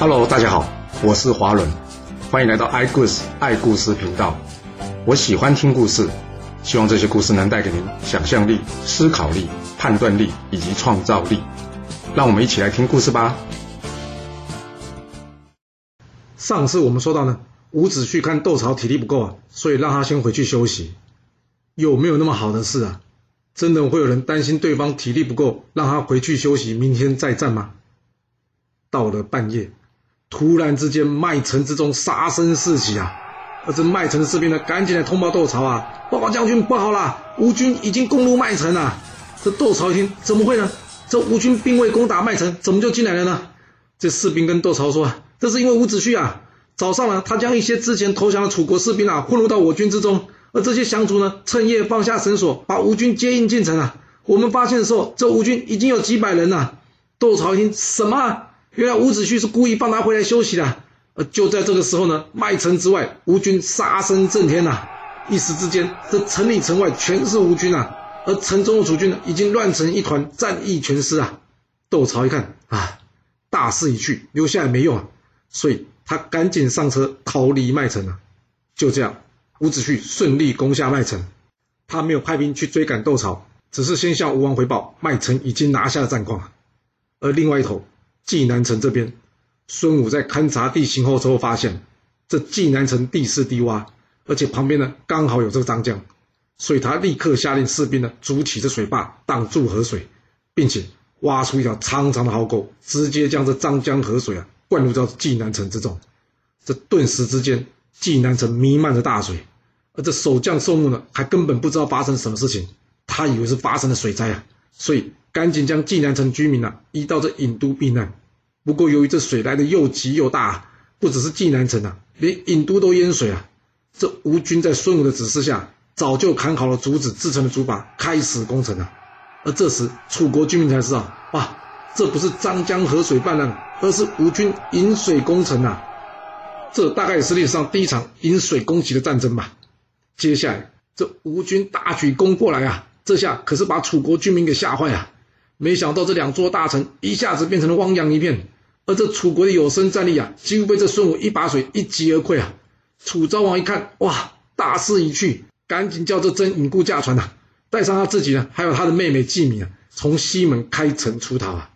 Hello，大家好，我是华伦，欢迎来到爱故事爱故事频道。我喜欢听故事，希望这些故事能带给您想象力、思考力、判断力以及创造力。让我们一起来听故事吧。上次我们说到呢，伍子胥看窦曹体力不够啊，所以让他先回去休息。有没有那么好的事啊？真的会有人担心对方体力不够，让他回去休息，明天再战吗？到了半夜，突然之间，麦城之中杀声四起啊！而这麦城士兵呢，赶紧来通报窦朝啊！报告将军，不好了，吴军已经攻入麦城了。这窦朝一听，怎么会呢？这吴军并未攻打麦城，怎么就进来了呢？这士兵跟窦朝说：“这是因为伍子胥啊，早上呢，他将一些之前投降的楚国士兵啊混入到我军之中。”而这些降卒呢，趁夜放下绳索，把吴军接应进城啊！我们发现的时候，这吴军已经有几百人了。窦朝一听，什么？原来伍子胥是故意放他回来休息的。而就在这个时候呢，麦城之外，吴军杀声震天呐！一时之间，这城里城外全是吴军啊！而城中的楚军呢，已经乱成一团，战意全失啊！窦朝一看啊，大势已去，留下来没用啊，所以他赶紧上车逃离麦城了。就这样。伍子胥顺利攻下麦城，他没有派兵去追赶窦朝，只是先向吴王回报麦城已经拿下了战况。而另外一头，济南城这边，孙武在勘察地形后之后发现，这济南城地势低洼，而且旁边呢刚好有这个张江，所以他立刻下令士兵呢筑起这水坝挡住河水，并且挖出一条长长的壕沟，直接将这张江河水啊灌入到济南城之中。这顿时之间。济南城弥漫着大水，而这守将宋牧呢，还根本不知道发生什么事情，他以为是发生了水灾啊，所以赶紧将济南城居民啊移到这郢都避难。不过由于这水来的又急又大，不只是济南城啊，连郢都都淹水啊。这吴军在孙武的指示下，早就砍好了竹子制成的竹筏，开始攻城了。而这时楚国居民才知道，哇，这不是张江河水泛滥，而是吴军引水攻城啊。这大概也是历史上第一场引水攻击的战争吧。接下来，这吴军大举攻过来啊，这下可是把楚国居民给吓坏啊！没想到这两座大城一下子变成了汪洋一片，而这楚国的有生战力啊，几乎被这孙武一把水一击而溃啊！楚昭王一看，哇，大势已去，赶紧叫这真引故驾船呐，带上他自己呢，还有他的妹妹季敏啊，从西门开城出逃啊。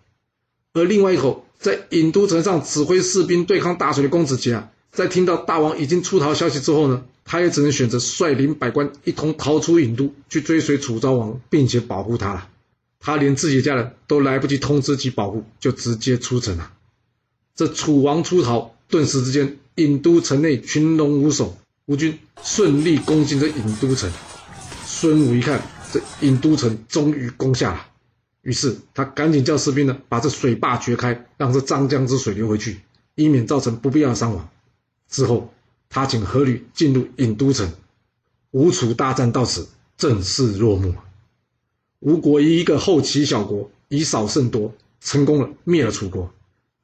而另外一头，在郢都城上指挥士兵对抗大水的公子杰啊。在听到大王已经出逃消息之后呢，他也只能选择率领百官一同逃出郢都，去追随楚昭王，并且保护他了。他连自己的家人都来不及通知及保护，就直接出城了。这楚王出逃，顿时之间，郢都城内群龙无首，吴军顺利攻进这郢都城。孙武一看，这郢都城终于攻下了，于是他赶紧叫士兵呢，把这水坝掘开，让这张江之水流回去，以免造成不必要的伤亡。之后，他请阖闾进入郢都城，吴楚大战到此正式落幕。吴国一个后齐小国，以少胜多，成功了灭了楚国，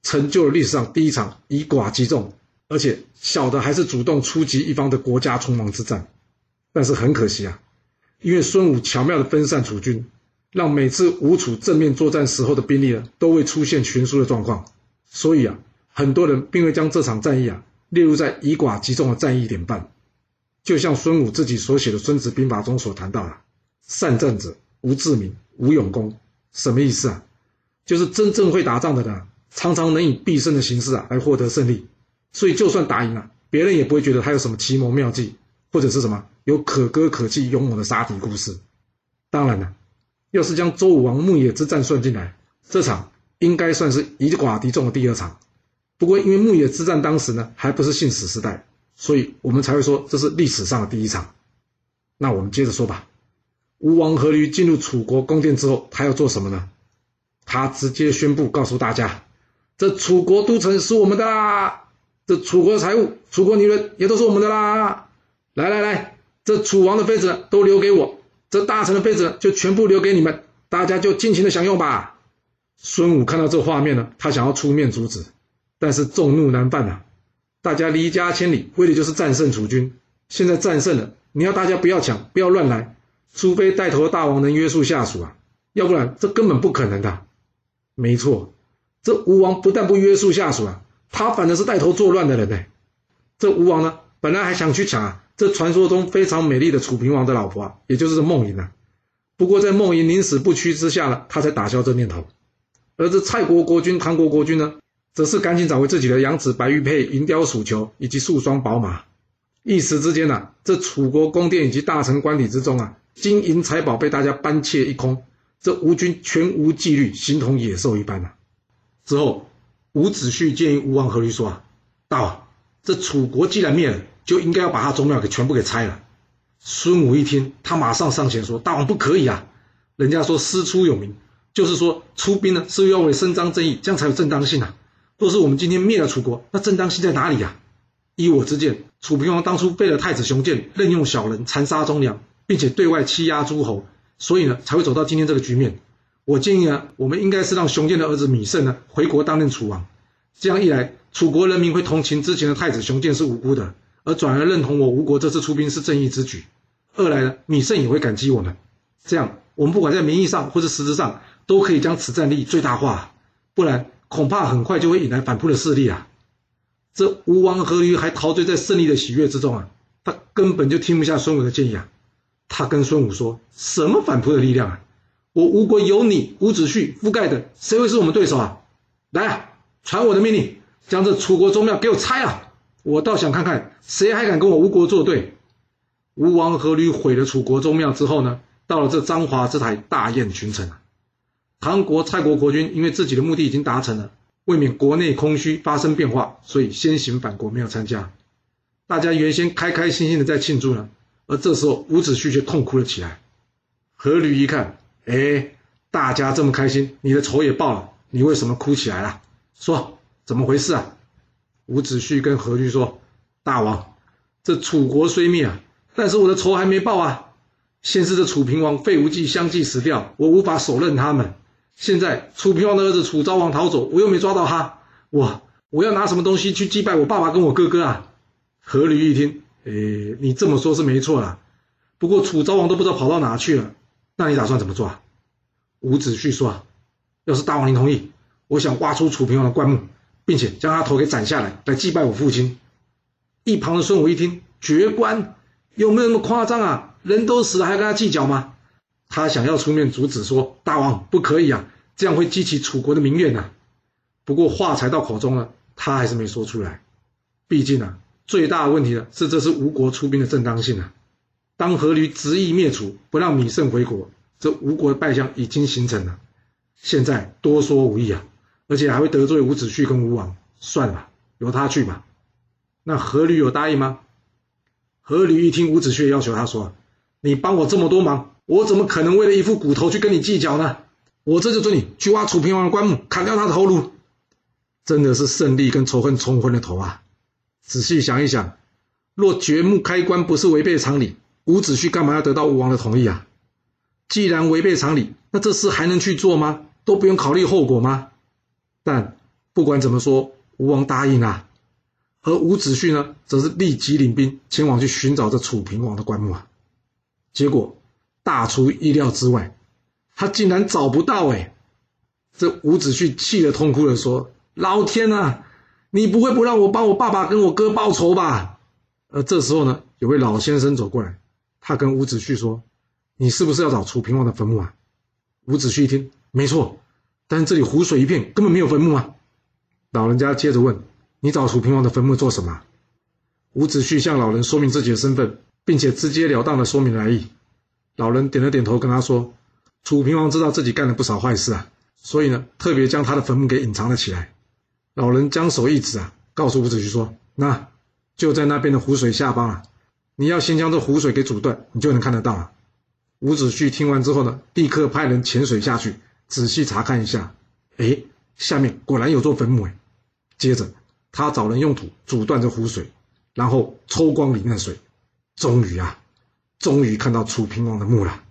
成就了历史上第一场以寡击众，而且小的还是主动出击一方的国家存亡之战。但是很可惜啊，因为孙武巧妙的分散楚军，让每次吴楚正面作战时候的兵力呢，都会出现悬殊的状况，所以啊，很多人并未将这场战役啊。列入在以寡击众的战役典范，就像孙武自己所写的《孙子兵法》中所谈到的：“善战者无智明，无勇功。”什么意思啊？就是真正会打仗的人，常常能以必胜的形式啊来获得胜利。所以就算打赢了，别人也不会觉得他有什么奇谋妙计，或者是什么有可歌可泣、勇猛的杀敌故事。当然了，要是将周武王牧野之战算进来，这场应该算是以寡敌众的第二场。不过，因为牧野之战当时呢还不是信史时代，所以我们才会说这是历史上的第一场。那我们接着说吧。吴王阖闾进入楚国宫殿之后，他要做什么呢？他直接宣布告诉大家：这楚国都城是我们的啦，这楚国的财物、楚国女人也都是我们的啦。来来来，这楚王的妃子都留给我，这大臣的妃子就全部留给你们，大家就尽情的享用吧。孙武看到这画面呢，他想要出面阻止。但是众怒难犯呐，大家离家千里，为的就是战胜楚军。现在战胜了，你要大家不要抢，不要乱来，除非带头大王能约束下属啊，要不然这根本不可能的。没错，这吴王不但不约束下属啊，他反而是带头作乱的人呢。这吴王呢，本来还想去抢啊这传说中非常美丽的楚平王的老婆啊，也就是孟莹啊。不过在孟莹宁死不屈之下呢，他才打消这念头。而这蔡国国君、唐国国君呢，则是赶紧找回自己的养子白玉佩、银雕鼠裘以及数双宝马。一时之间呐，这楚国宫殿以及大臣官邸之中啊，金银财宝被大家搬窃一空，这吴军全无纪律，形同野兽一般呐。之后，伍子胥建议吴王阖闾说啊：“大王，这楚国既然灭了，就应该要把他宗庙给全部给拆了。”孙武一听，他马上上前说：“大王不可以啊！人家说师出有名，就是说出兵呢是要为伸张正义，这样才有正当性啊。若是我们今天灭了楚国，那正当性在哪里呀？依我之见，楚平王当初废了太子熊建，任用小人残杀忠良，并且对外欺压诸侯，所以呢才会走到今天这个局面。我建议啊，我们应该是让熊建的儿子芈胜呢回国担任楚王，这样一来，楚国人民会同情之前的太子熊建是无辜的。”而转而认同我吴国这次出兵是正义之举，二来呢，米胜也会感激我们，这样我们不管在名义上或是实质上，都可以将此战力最大化，不然恐怕很快就会引来反扑的势力啊！这吴王阖闾还陶醉在胜利的喜悦之中啊，他根本就听不下孙武的建议啊！他跟孙武说：“什么反扑的力量啊？我吴国有你伍子胥覆盖的，谁会是我们对手啊？来啊，传我的命令，将这楚国宗庙给我拆啊！”我倒想看看谁还敢跟我吴国作对。吴王阖闾毁了楚国宗庙之后呢，到了这张华之台大宴群臣啊。唐国蔡国国君因为自己的目的已经达成了，未免国内空虚发生变化，所以先行返国没有参加。大家原先开开心心的在庆祝呢，而这时候伍子胥却痛哭了起来。阖闾一看，哎，大家这么开心，你的仇也报了，你为什么哭起来了？说怎么回事啊？伍子胥跟阖闾说：“大王，这楚国虽灭啊，但是我的仇还没报啊。先是这楚平王费无忌相继死掉，我无法手刃他们。现在楚平王的儿子楚昭王逃走，我又没抓到他，我我要拿什么东西去祭拜我爸爸跟我哥哥啊？”阖闾一听，诶，你这么说是没错啦。不过楚昭王都不知道跑到哪去了，那你打算怎么做？伍子胥说：“要是大王您同意，我想挖出楚平王的棺木。”并且将他头给斩下来，来祭拜我父亲。一旁的孙武一听，绝棺，有没有那么夸张啊？人都死了，还跟他计较吗？他想要出面阻止，说大王不可以啊，这样会激起楚国的民怨呐。不过话才到口中了，他还是没说出来。毕竟啊，最大的问题呢是这是吴国出兵的正当性啊。当阖闾执意灭楚，不让芈胜回国，这吴国的败相已经形成了。现在多说无益啊。而且还会得罪伍子胥跟吴王，算了，由他去吧。那阖闾有答应吗？阖闾一听伍子胥要求，他说：“你帮我这么多忙，我怎么可能为了一副骨头去跟你计较呢？我这就准你去挖楚平王的棺木，砍掉他的头颅。”真的是胜利跟仇恨冲昏了头啊！仔细想一想，若掘墓开棺不是违背常理，伍子胥干嘛要得到吴王的同意啊？既然违背常理，那这事还能去做吗？都不用考虑后果吗？但不管怎么说，吴王答应啊，而伍子胥呢，则是立即领兵前往去寻找这楚平王的棺木啊。结果大出意料之外，他竟然找不到哎！这伍子胥气得痛哭的说：“老天啊，你不会不让我帮我爸爸跟我哥报仇吧？”而这时候呢，有位老先生走过来，他跟伍子胥说：“你是不是要找楚平王的坟墓啊？”伍子胥一听，没错。但是这里湖水一片，根本没有坟墓啊！老人家接着问：“你找楚平王的坟墓做什么？”伍子胥向老人说明自己的身份，并且直截了当的说明来意。老人点了点头，跟他说：“楚平王知道自己干了不少坏事啊，所以呢，特别将他的坟墓给隐藏了起来。”老人将手一指啊，告诉伍子胥说：“那就在那边的湖水下方啊，你要先将这湖水给阻断，你就能看得到了。”伍子胥听完之后呢，立刻派人潜水下去。仔细查看一下，哎，下面果然有座坟墓哎。接着，他找人用土阻断这湖水，然后抽光里面的水，终于啊，终于看到楚平王的墓了。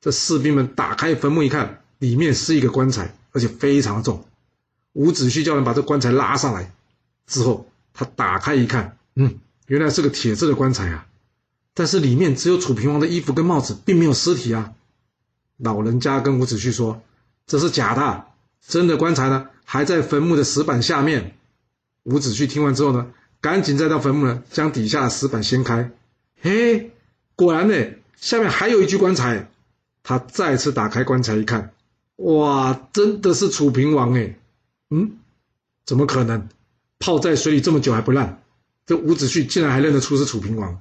这士兵们打开坟墓一看，里面是一个棺材，而且非常重。伍子胥叫人把这棺材拉上来，之后他打开一看，嗯，原来是个铁制的棺材啊，但是里面只有楚平王的衣服跟帽子，并没有尸体啊。老人家跟伍子胥说。这是假的，真的棺材呢，还在坟墓的石板下面。伍子胥听完之后呢，赶紧再到坟墓呢，将底下的石板掀开，嘿，果然呢，下面还有一具棺材。他再次打开棺材一看，哇，真的是楚平王哎，嗯，怎么可能？泡在水里这么久还不烂？这伍子胥竟然还认得出是楚平王。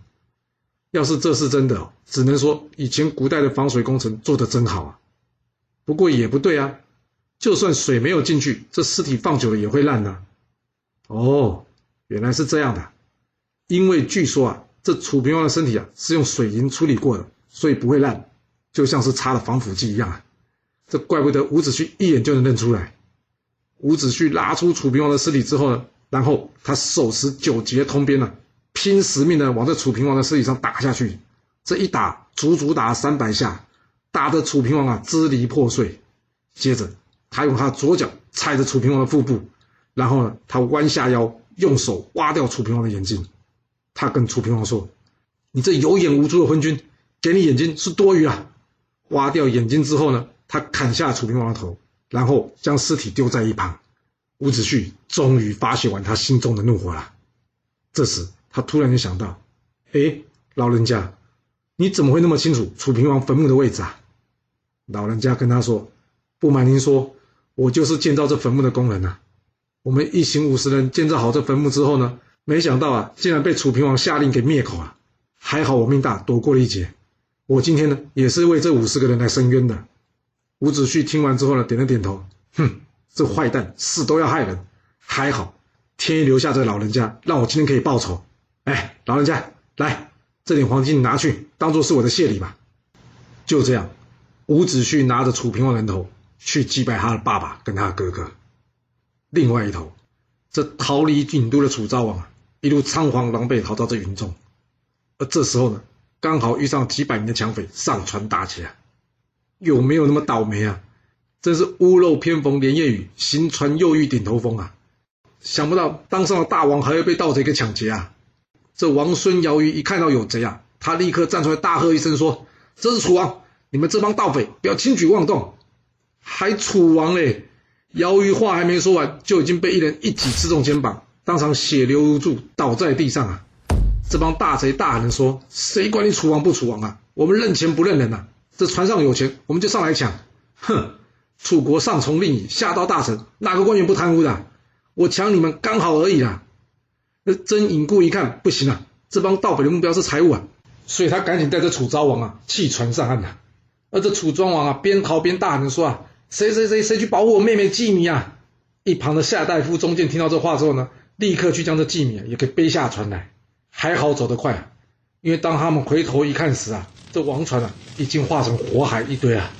要是这是真的，只能说以前古代的防水工程做得真好啊。不过也不对啊，就算水没有进去，这尸体放久了也会烂的。哦，原来是这样的。因为据说啊，这楚平王的身体啊是用水银处理过的，所以不会烂，就像是擦了防腐剂一样啊。这怪不得伍子胥一眼就能认出来。伍子胥拉出楚平王的尸体之后呢，然后他手持九节铜鞭呢。拼死命的往这楚平王的尸体上打下去，这一打足足打了三百下，打得楚平王啊支离破碎。接着，他用他左脚踩着楚平王的腹部，然后呢，他弯下腰，用手挖掉楚平王的眼睛。他跟楚平王说：“你这有眼无珠的昏君，给你眼睛是多余啊！”挖掉眼睛之后呢，他砍下楚平王的头，然后将尸体丢在一旁。伍子胥终于发泄完他心中的怒火了。这时，他突然就想到，哎，老人家，你怎么会那么清楚楚平王坟墓的位置啊？老人家跟他说：“不瞒您说，我就是建造这坟墓的工人呐。我们一行五十人建造好这坟墓之后呢，没想到啊，竟然被楚平王下令给灭口了。还好我命大，躲过了一劫。我今天呢，也是为这五十个人来伸冤的。”伍子胥听完之后呢，点了点头，哼，这坏蛋死都要害人，还好天意留下这老人家，让我今天可以报仇。哎，老人家，来，这点黄金你拿去，当做是我的谢礼吧。就这样，伍子胥拿着楚平王人头去祭拜他的爸爸跟他的哥哥。另外一头，这逃离郢都的楚昭王啊，一路仓皇狼狈逃到这云中。而这时候呢，刚好遇上几百名的强匪上船打起来，有没有那么倒霉啊？真是屋漏偏逢连夜雨，行船又遇顶头风啊！想不到当上了大王，还要被盗贼给抢劫啊！这王孙姚瑜一看到有贼啊，他立刻站出来大喝一声说：“这是楚王！你们这帮盗匪不要轻举妄动！”还楚王嘞！姚瑜话还没说完，就已经被一人一戟刺中肩膀，当场血流如注，倒在地上啊！这帮大贼大喊着说：“谁管你楚王不楚王啊？我们认钱不认人呐！这船上有钱，我们就上来抢！哼！楚国上从令尹，下到大臣，哪个官员不贪污的？我抢你们刚好而已啦！”那真尹固一看不行啊，这帮盗匪的目标是财物啊，所以他赶紧带着楚昭王啊弃船上岸了。而这楚庄王啊边逃边大喊着说啊，谁谁谁谁去保护我妹妹季米啊！一旁的夏大夫中间听到这话之后呢，立刻去将这季米也给背下船来。还好走得快，因为当他们回头一看时啊，这王船啊已经化成火海一堆啊。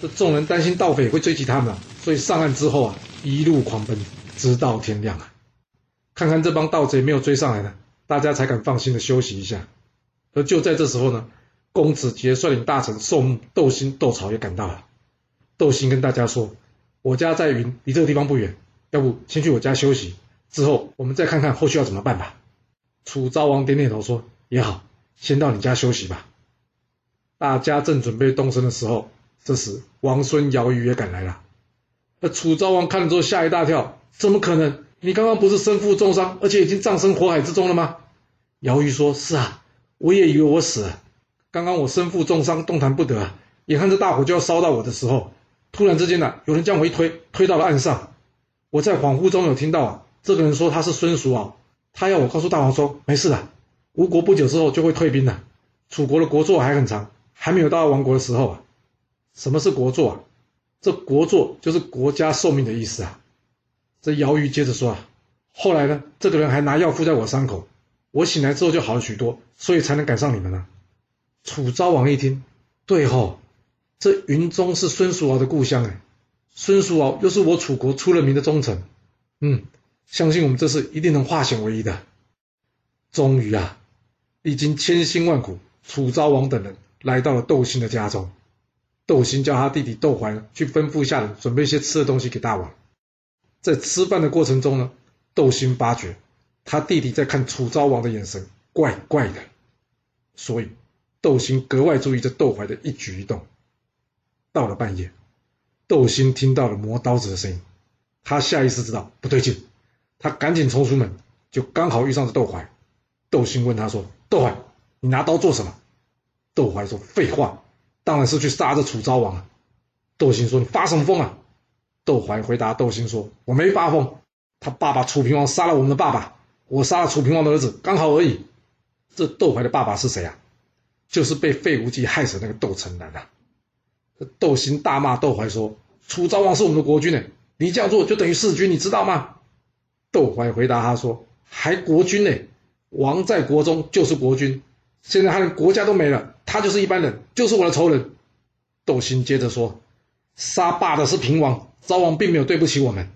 这众人担心盗匪会追击他们，所以上岸之后啊一路狂奔，直到天亮啊。看看这帮盗贼没有追上来呢，大家才敢放心的休息一下。而就在这时候呢，公子杰率领大臣宋牧、窦兴、窦曹也赶到了。窦兴跟大家说：“我家在云，离这个地方不远，要不先去我家休息，之后我们再看看后续要怎么办吧。”楚昭王点点头说：“也好，先到你家休息吧。”大家正准备动身的时候，这时王孙姚瑜也赶来了。那楚昭王看了之后吓一大跳：“怎么可能？”你刚刚不是身负重伤，而且已经葬身火海之中了吗？姚瑜说：“是啊，我也以为我死了。刚刚我身负重伤，动弹不得！眼看着大火就要烧到我的时候，突然之间呢，有人将我一推，推到了岸上。我在恍惚中有听到啊，这个人说他是孙叔敖，他要我告诉大王说，没事的，吴国不久之后就会退兵的。楚国的国祚还很长，还没有到亡国的时候啊。什么是国祚啊？这国祚就是国家寿命的意思啊。”这姚瑜接着说啊，后来呢，这个人还拿药敷在我伤口，我醒来之后就好了许多，所以才能赶上你们呢。楚昭王一听，对吼，这云中是孙叔敖的故乡哎，孙叔敖又是我楚国出了名的忠臣，嗯，相信我们这次一定能化险为夷的。终于啊，历经千辛万苦，楚昭王等人来到了窦兴的家中，窦兴叫他弟弟窦怀去吩咐下人准备一些吃的东西给大王。在吃饭的过程中呢，窦兴发觉他弟弟在看楚昭王的眼神怪怪的，所以窦兴格外注意这窦怀的一举一动。到了半夜，窦兴听到了磨刀子的声音，他下意识知道不对劲，他赶紧冲出门，就刚好遇上了窦怀。窦兴问他说：“窦怀，你拿刀做什么？”窦怀说：“废话，当然是去杀这楚昭王啊。”窦兴说：“你发什么疯啊？”窦怀回答窦兴说：“我没发疯，他爸爸楚平王杀了我们的爸爸，我杀了楚平王的儿子，刚好而已。”这窦怀的爸爸是谁啊？就是被费无忌害死那个窦成南啊！窦兴大骂窦怀说：“楚昭王是我们的国君呢，你这样做就等于弑君，你知道吗？”窦怀回答他说：“还国君呢？王在国中就是国君，现在他连国家都没了，他就是一般人，就是我的仇人。”窦兴接着说：“杀爸的是平王，昭王并没有对不起我们。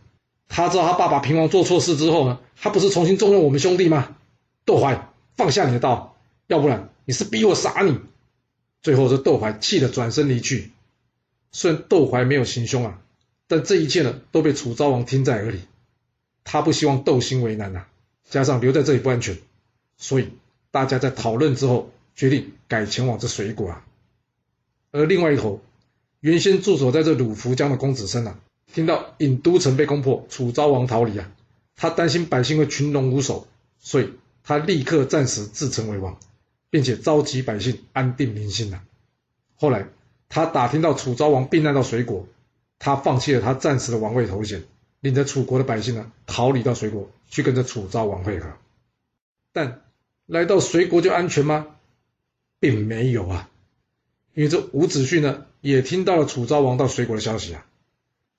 他知道他爸爸平王做错事之后呢，他不是重新重用我们兄弟吗？窦怀，放下你的刀，要不然。”你是逼我杀你！最后，这窦怀气得转身离去。虽然窦怀没有行凶啊，但这一切呢，都被楚昭王听在耳里。他不希望斗心为难呐，加上留在这里不安全，所以大家在讨论之后，决定改前往这水果啊。而另外一头，原先驻守在这鲁浮江的公子申啊，听到郢都城被攻破，楚昭王逃离啊，他担心百姓会群龙无首，所以他立刻暂时自称为王。并且召集百姓安定民心呐。后来他打听到楚昭王避难到水国，他放弃了他暂时的王位头衔，领着楚国的百姓呢逃离到水国，去跟着楚昭王会合。但来到水国就安全吗？并没有啊，因为这伍子胥呢也听到了楚昭王到水国的消息啊。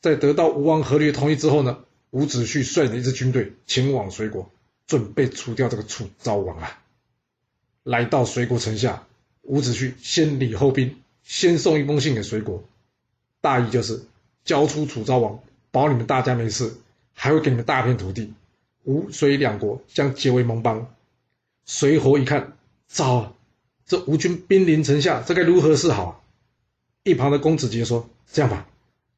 在得到吴王阖闾的同意之后呢，伍子胥率领一支军队前往水国，准备除掉这个楚昭王啊。来到水国城下，伍子胥先礼后兵，先送一封信给水国，大意就是交出楚昭王，保你们大家没事，还会给你们大片土地，吴隋两国将结为盟邦。随侯一看，糟了，这吴军兵临城下，这该如何是好啊？一旁的公子杰说：“这样吧，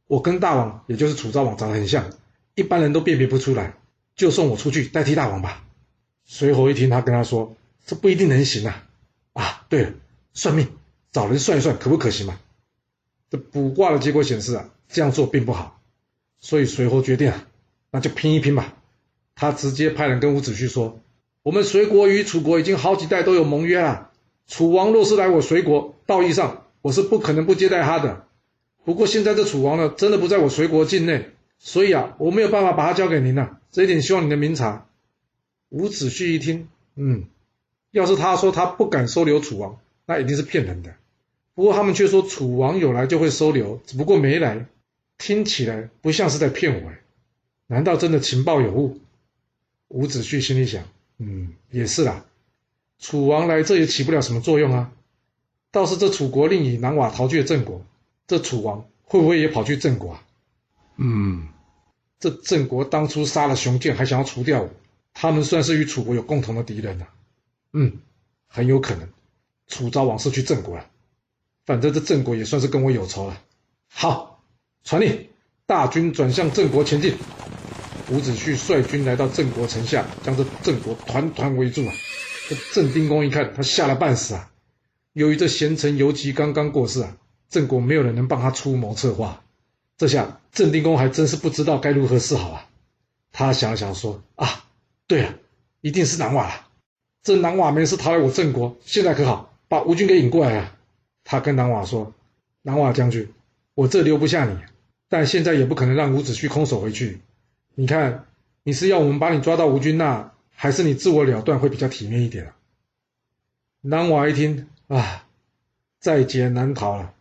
我跟大王，也就是楚昭王长得很像，一般人都辨别不出来，就送我出去代替大王吧。”随侯一听，他跟他说。这不一定能行啊！啊，对了，算命找人算一算，可不可行嘛？这卜卦的结果显示啊，这样做并不好，所以随后决定啊，那就拼一拼吧。他直接派人跟伍子胥说：“我们随国与楚国已经好几代都有盟约了，楚王若是来我随国，道义上我是不可能不接待他的。不过现在这楚王呢，真的不在我随国境内，所以啊，我没有办法把他交给您了。这一点希望你能明察。”伍子胥一听，嗯。要是他说他不敢收留楚王，那一定是骗人的。不过他们却说楚王有来就会收留，只不过没来，听起来不像是在骗我哎。难道真的情报有误？伍子胥心里想，嗯，也是啦。楚王来这也起不了什么作用啊。倒是这楚国令尹南瓦逃去了郑国，这楚王会不会也跑去郑国啊？嗯，这郑国当初杀了熊建，还想要除掉我，他们算是与楚国有共同的敌人呐。嗯，很有可能，楚昭王是去郑国了。反正这郑国也算是跟我有仇了。好，传令，大军转向郑国前进。伍子胥率军来到郑国城下，将这郑国团团围住啊。这郑丁公一看，他吓了半死啊。由于这贤臣尤其刚刚过世啊，郑国没有人能帮他出谋策划。这下郑丁公还真是不知道该如何是好啊。他想了想说：“啊，对了，一定是南瓦了。”这南瓦没事逃来我郑国，现在可好，把吴军给引过来啊！他跟南瓦说：“南瓦将军，我这留不下你，但现在也不可能让伍子胥空手回去。你看，你是要我们把你抓到吴军那，还是你自我了断会比较体面一点啊？”南瓦一听啊，在劫难逃了，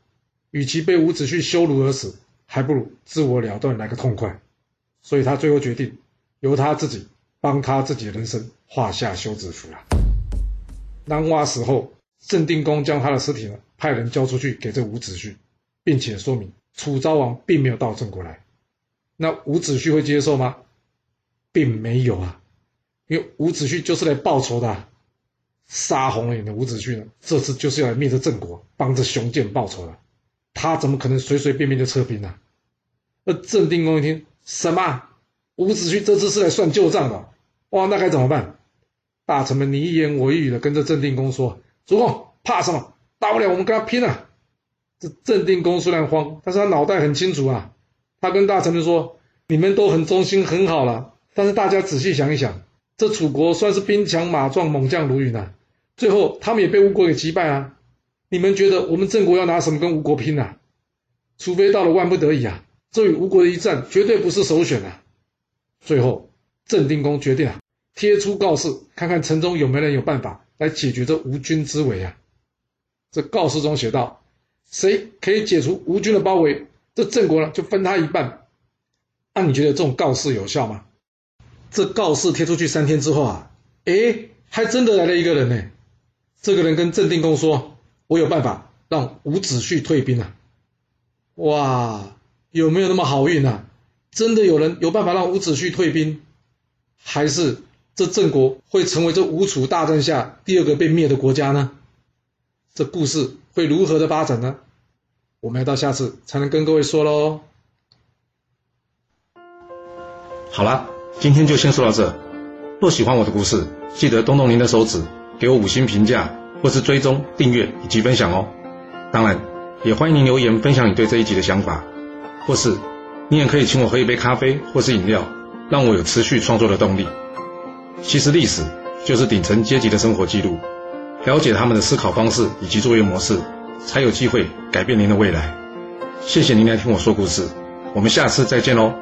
与其被伍子胥羞辱而死，还不如自我了断来个痛快。所以他最后决定由他自己。帮他自己的人生画下休止符了。南瓦死后，郑定公将他的尸体呢派人交出去给这伍子胥，并且说明楚昭王并没有到郑国来。那伍子胥会接受吗？并没有啊，因为伍子胥就是来报仇的。杀红了眼的伍子胥呢，这次就是要来灭这郑国，帮着熊建报仇的。他怎么可能随随便便就撤兵呢？那郑定公一听，什么？伍子胥这次是来算旧账的，哇，那该怎么办？大臣们你一言我一语的跟着郑定公说：“主公怕什么？大不了我们跟他拼啊！”这郑定公虽然慌，但是他脑袋很清楚啊。他跟大臣们说：“你们都很忠心，很好了，但是大家仔细想一想，这楚国算是兵强马壮、猛将如云啊，最后他们也被吴国给击败啊。你们觉得我们郑国要拿什么跟吴国拼啊？除非到了万不得已啊，这与吴国的一战绝对不是首选啊。最后，郑定公决定啊，贴出告示，看看城中有没有人有办法来解决这吴军之围啊。这告示中写道：谁可以解除吴军的包围，这郑国呢就分他一半。那你觉得这种告示有效吗？这告示贴出去三天之后啊，哎，还真的来了一个人呢。这个人跟郑定公说：“我有办法让伍子胥退兵啊！”哇，有没有那么好运啊？真的有人有办法让伍子胥退兵，还是这郑国会成为这吴楚大战下第二个被灭的国家呢？这故事会如何的发展呢？我们要到下次才能跟各位说喽。好了，今天就先说到这。若喜欢我的故事，记得动动您的手指，给我五星评价，或是追踪、订阅以及分享哦。当然，也欢迎您留言分享你对这一集的想法，或是你也可以请我喝一杯咖啡或是饮料，让我有持续创作的动力。其实历史就是顶层阶级的生活记录，了解他们的思考方式以及作业模式，才有机会改变您的未来。谢谢您来听我说故事，我们下次再见喽。